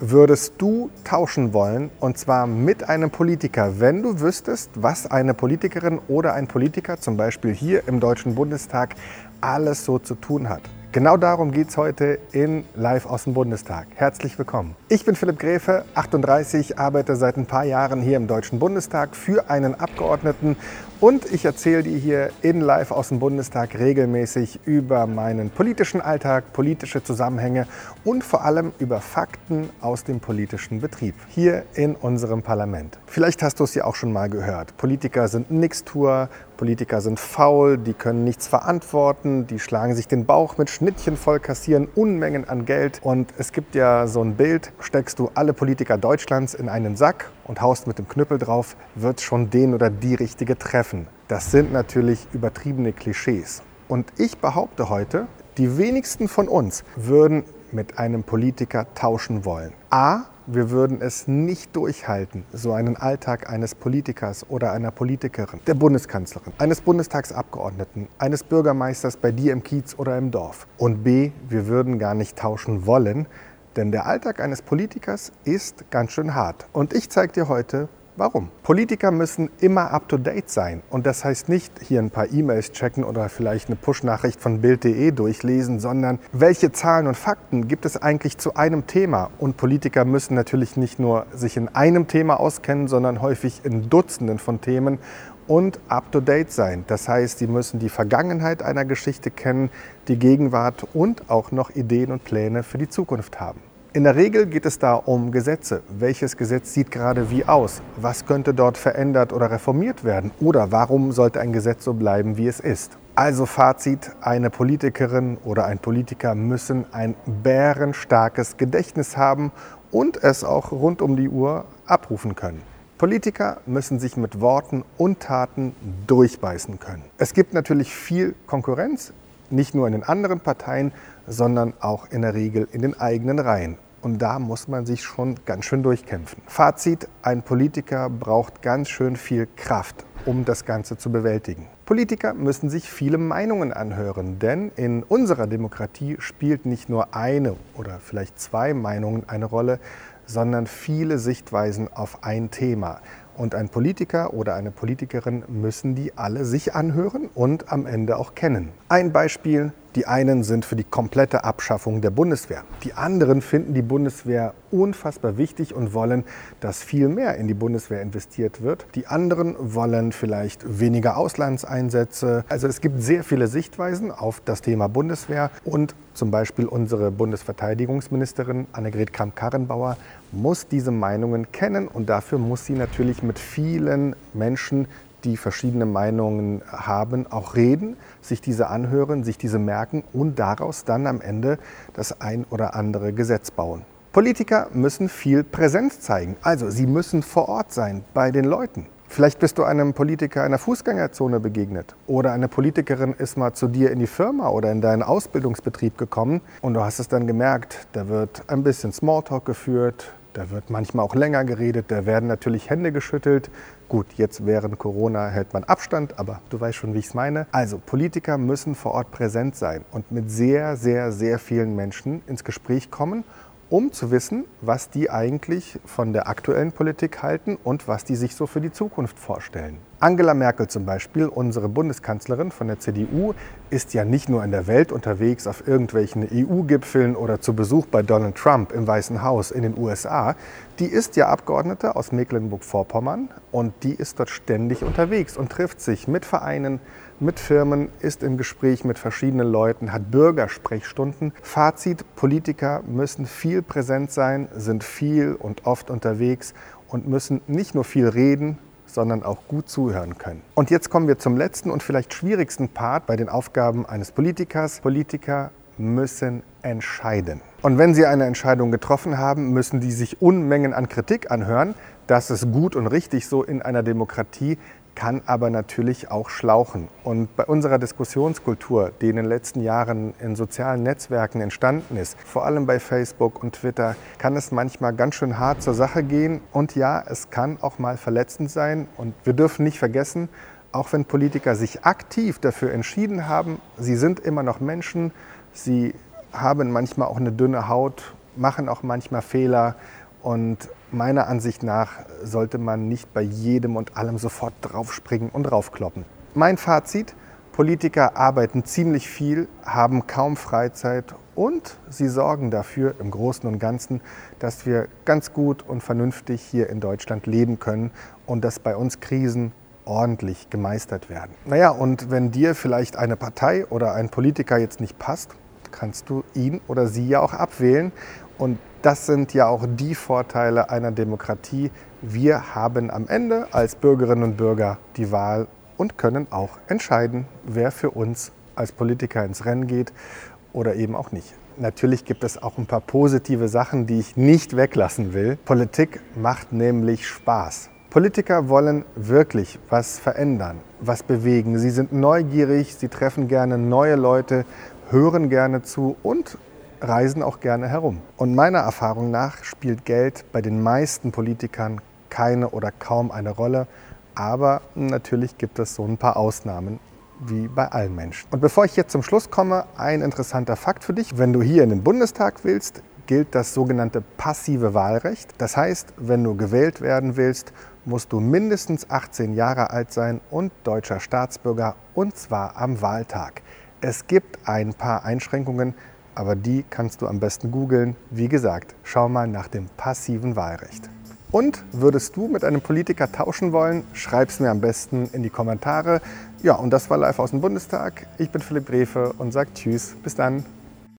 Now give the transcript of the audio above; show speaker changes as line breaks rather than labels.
würdest du tauschen wollen und zwar mit einem Politiker, wenn du wüsstest, was eine Politikerin oder ein Politiker zum Beispiel hier im Deutschen Bundestag alles so zu tun hat? Genau darum geht es heute in Live aus dem Bundestag. Herzlich willkommen. Ich bin Philipp Gräfe, 38, arbeite seit ein paar Jahren hier im Deutschen Bundestag für einen Abgeordneten und ich erzähle dir hier in Live aus dem Bundestag regelmäßig über meinen politischen Alltag, politische Zusammenhänge und vor allem über Fakten aus dem politischen Betrieb hier in unserem Parlament. Vielleicht hast du es ja auch schon mal gehört. Politiker sind Nixtour, Politiker sind faul, die können nichts verantworten, die schlagen sich den Bauch mit Schnittchen voll, kassieren Unmengen an Geld. Und es gibt ja so ein Bild, steckst du alle Politiker Deutschlands in einen Sack und haust mit dem Knüppel drauf, wird schon den oder die richtige treffen. Das sind natürlich übertriebene Klischees. Und ich behaupte heute, die wenigsten von uns würden mit einem Politiker tauschen wollen. A, wir würden es nicht durchhalten, so einen Alltag eines Politikers oder einer Politikerin, der Bundeskanzlerin, eines Bundestagsabgeordneten, eines Bürgermeisters bei dir im Kiez oder im Dorf. Und B, wir würden gar nicht tauschen wollen, denn der Alltag eines Politikers ist ganz schön hart. Und ich zeige dir heute, Warum? Politiker müssen immer up-to-date sein. Und das heißt nicht hier ein paar E-Mails checken oder vielleicht eine Push-Nachricht von Bild.de durchlesen, sondern welche Zahlen und Fakten gibt es eigentlich zu einem Thema? Und Politiker müssen natürlich nicht nur sich in einem Thema auskennen, sondern häufig in Dutzenden von Themen und up-to-date sein. Das heißt, sie müssen die Vergangenheit einer Geschichte kennen, die Gegenwart und auch noch Ideen und Pläne für die Zukunft haben. In der Regel geht es da um Gesetze. Welches Gesetz sieht gerade wie aus? Was könnte dort verändert oder reformiert werden? Oder warum sollte ein Gesetz so bleiben, wie es ist? Also Fazit, eine Politikerin oder ein Politiker müssen ein bärenstarkes Gedächtnis haben und es auch rund um die Uhr abrufen können. Politiker müssen sich mit Worten und Taten durchbeißen können. Es gibt natürlich viel Konkurrenz, nicht nur in den anderen Parteien, sondern auch in der Regel in den eigenen Reihen. Und da muss man sich schon ganz schön durchkämpfen. Fazit, ein Politiker braucht ganz schön viel Kraft, um das Ganze zu bewältigen. Politiker müssen sich viele Meinungen anhören, denn in unserer Demokratie spielt nicht nur eine oder vielleicht zwei Meinungen eine Rolle, sondern viele Sichtweisen auf ein Thema. Und ein Politiker oder eine Politikerin müssen die alle sich anhören und am Ende auch kennen. Ein Beispiel, die einen sind für die komplette Abschaffung der Bundeswehr. Die anderen finden die Bundeswehr unfassbar wichtig und wollen, dass viel mehr in die Bundeswehr investiert wird. Die anderen wollen vielleicht weniger Auslandseinsätze. Also es gibt sehr viele Sichtweisen auf das Thema Bundeswehr und zum Beispiel unsere Bundesverteidigungsministerin Annegret Kramp-Karrenbauer muss diese Meinungen kennen und dafür muss sie natürlich mit vielen Menschen die verschiedene Meinungen haben, auch reden, sich diese anhören, sich diese merken und daraus dann am Ende das ein oder andere Gesetz bauen. Politiker müssen viel Präsenz zeigen, also sie müssen vor Ort sein bei den Leuten. Vielleicht bist du einem Politiker in der Fußgängerzone begegnet oder eine Politikerin ist mal zu dir in die Firma oder in deinen Ausbildungsbetrieb gekommen und du hast es dann gemerkt, da wird ein bisschen Smalltalk geführt, da wird manchmal auch länger geredet, da werden natürlich Hände geschüttelt. Gut, jetzt während Corona hält man Abstand, aber du weißt schon, wie ich es meine. Also Politiker müssen vor Ort präsent sein und mit sehr, sehr, sehr vielen Menschen ins Gespräch kommen um zu wissen, was die eigentlich von der aktuellen Politik halten und was die sich so für die Zukunft vorstellen. Angela Merkel zum Beispiel, unsere Bundeskanzlerin von der CDU, ist ja nicht nur in der Welt unterwegs auf irgendwelchen EU-Gipfeln oder zu Besuch bei Donald Trump im Weißen Haus in den USA. Die ist ja Abgeordnete aus Mecklenburg-Vorpommern und die ist dort ständig unterwegs und trifft sich mit Vereinen, mit Firmen, ist im Gespräch mit verschiedenen Leuten, hat Bürgersprechstunden. Fazit, Politiker müssen viel präsent sein, sind viel und oft unterwegs und müssen nicht nur viel reden, sondern auch gut zuhören können. Und jetzt kommen wir zum letzten und vielleicht schwierigsten Part bei den Aufgaben eines Politikers. Politiker müssen entscheiden. Und wenn sie eine Entscheidung getroffen haben, müssen die sich Unmengen an Kritik anhören. Das ist gut und richtig so in einer Demokratie kann aber natürlich auch schlauchen. Und bei unserer Diskussionskultur, die in den letzten Jahren in sozialen Netzwerken entstanden ist, vor allem bei Facebook und Twitter, kann es manchmal ganz schön hart zur Sache gehen. Und ja, es kann auch mal verletzend sein. Und wir dürfen nicht vergessen, auch wenn Politiker sich aktiv dafür entschieden haben, sie sind immer noch Menschen, sie haben manchmal auch eine dünne Haut machen auch manchmal Fehler und meiner Ansicht nach sollte man nicht bei jedem und allem sofort draufspringen und draufkloppen. Mein Fazit, Politiker arbeiten ziemlich viel, haben kaum Freizeit und sie sorgen dafür im Großen und Ganzen, dass wir ganz gut und vernünftig hier in Deutschland leben können und dass bei uns Krisen ordentlich gemeistert werden. Naja, und wenn dir vielleicht eine Partei oder ein Politiker jetzt nicht passt, kannst du ihn oder sie ja auch abwählen. Und das sind ja auch die Vorteile einer Demokratie. Wir haben am Ende als Bürgerinnen und Bürger die Wahl und können auch entscheiden, wer für uns als Politiker ins Rennen geht oder eben auch nicht. Natürlich gibt es auch ein paar positive Sachen, die ich nicht weglassen will. Politik macht nämlich Spaß. Politiker wollen wirklich was verändern, was bewegen. Sie sind neugierig, sie treffen gerne neue Leute, hören gerne zu und reisen auch gerne herum. Und meiner Erfahrung nach spielt Geld bei den meisten Politikern keine oder kaum eine Rolle. Aber natürlich gibt es so ein paar Ausnahmen wie bei allen Menschen. Und bevor ich jetzt zum Schluss komme, ein interessanter Fakt für dich. Wenn du hier in den Bundestag willst, gilt das sogenannte passive Wahlrecht. Das heißt, wenn du gewählt werden willst, musst du mindestens 18 Jahre alt sein und deutscher Staatsbürger und zwar am Wahltag. Es gibt ein paar Einschränkungen, aber die kannst du am besten googeln. Wie gesagt, schau mal nach dem passiven Wahlrecht. Und würdest du mit einem Politiker tauschen wollen? Schreib es mir am besten in die Kommentare. Ja, und das war live aus dem Bundestag. Ich bin Philipp Drefe und sage Tschüss. Bis dann.